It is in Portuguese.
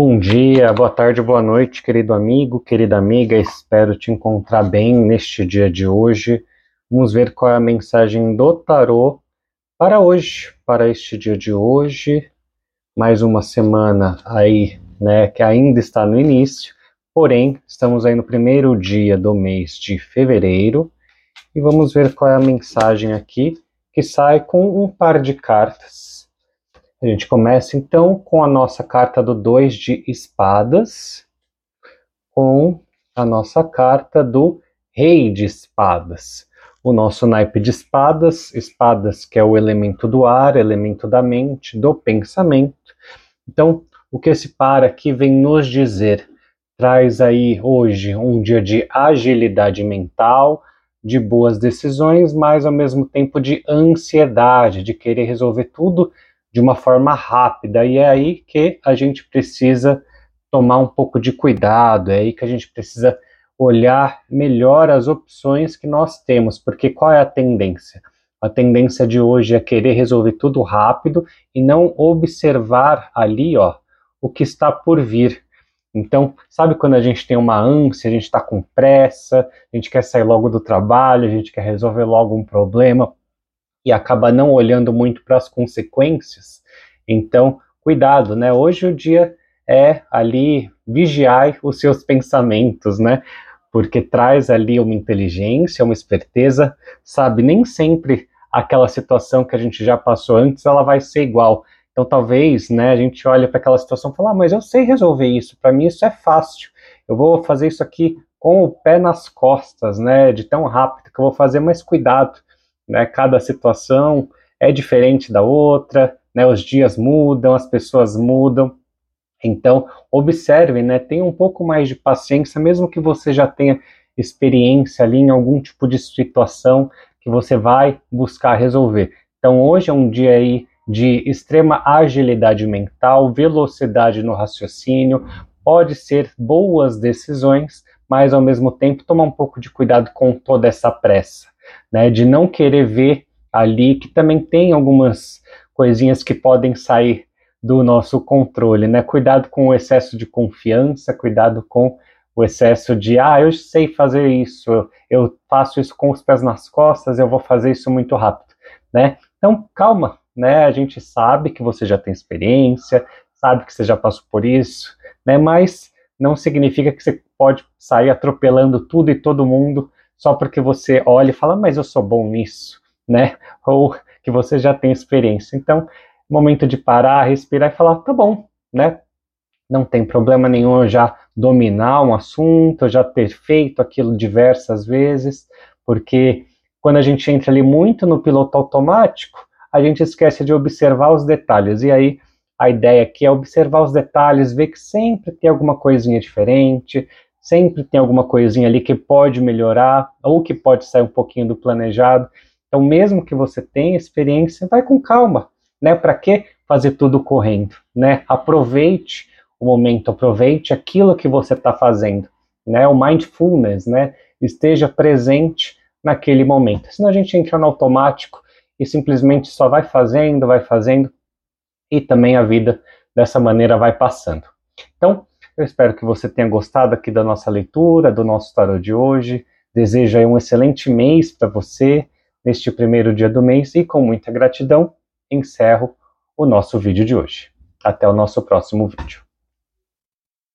Bom dia, boa tarde, boa noite, querido amigo, querida amiga. Espero te encontrar bem neste dia de hoje. Vamos ver qual é a mensagem do tarô para hoje, para este dia de hoje. Mais uma semana aí, né, que ainda está no início, porém, estamos aí no primeiro dia do mês de fevereiro e vamos ver qual é a mensagem aqui que sai com um par de cartas a gente começa então com a nossa carta do 2 de espadas, com a nossa carta do Rei de Espadas. O nosso naipe de espadas, espadas que é o elemento do ar, elemento da mente, do pensamento. Então, o que esse par aqui vem nos dizer? Traz aí hoje um dia de agilidade mental, de boas decisões, mas ao mesmo tempo de ansiedade, de querer resolver tudo de uma forma rápida. E é aí que a gente precisa tomar um pouco de cuidado, é aí que a gente precisa olhar melhor as opções que nós temos, porque qual é a tendência? A tendência de hoje é querer resolver tudo rápido e não observar ali, ó, o que está por vir. Então, sabe quando a gente tem uma ânsia, a gente está com pressa, a gente quer sair logo do trabalho, a gente quer resolver logo um problema, e acaba não olhando muito para as consequências. Então, cuidado, né? Hoje o dia é ali vigiar os seus pensamentos, né? Porque traz ali uma inteligência, uma esperteza, sabe? Nem sempre aquela situação que a gente já passou antes, ela vai ser igual. Então, talvez, né, a gente olhe para aquela situação e fala, ah, mas eu sei resolver isso, para mim isso é fácil. Eu vou fazer isso aqui com o pé nas costas, né, de tão rápido que eu vou fazer, mas cuidado, né? Cada situação é diferente da outra, né? Os dias mudam, as pessoas mudam. Então, observe, né? Tenha um pouco mais de paciência, mesmo que você já tenha experiência ali em algum tipo de situação que você vai buscar resolver. Então, hoje é um dia aí de extrema agilidade mental, velocidade no raciocínio, pode ser boas decisões, mas ao mesmo tempo tomar um pouco de cuidado com toda essa pressa né, de não querer ver ali que também tem algumas coisinhas que podem sair do nosso controle, né? Cuidado com o excesso de confiança, cuidado com o excesso de, ah, eu sei fazer isso, eu faço isso com os pés nas costas, eu vou fazer isso muito rápido, né? Então, calma, né? A gente sabe que você já tem experiência, sabe que você já passou por isso, né? Mas não significa que você pode sair atropelando tudo e todo mundo só porque você olha e fala, mas eu sou bom nisso, né? Ou que você já tem experiência. Então, momento de parar, respirar e falar, tá bom, né? Não tem problema nenhum eu já dominar um assunto, eu já ter feito aquilo diversas vezes, porque quando a gente entra ali muito no piloto automático, a gente esquece de observar os detalhes. E aí a ideia aqui é observar os detalhes, ver que sempre tem alguma coisinha diferente, sempre tem alguma coisinha ali que pode melhorar ou que pode sair um pouquinho do planejado. Então, mesmo que você tenha experiência, vai com calma, né? Para que fazer tudo correndo, né? Aproveite o momento, aproveite aquilo que você está fazendo, né? O mindfulness, né? Esteja presente naquele momento. Senão a gente entra no automático e simplesmente só vai fazendo, vai fazendo e também a vida dessa maneira vai passando. Então, eu espero que você tenha gostado aqui da nossa leitura, do nosso tarot de hoje. Desejo aí um excelente mês para você neste primeiro dia do mês e com muita gratidão encerro o nosso vídeo de hoje. Até o nosso próximo vídeo.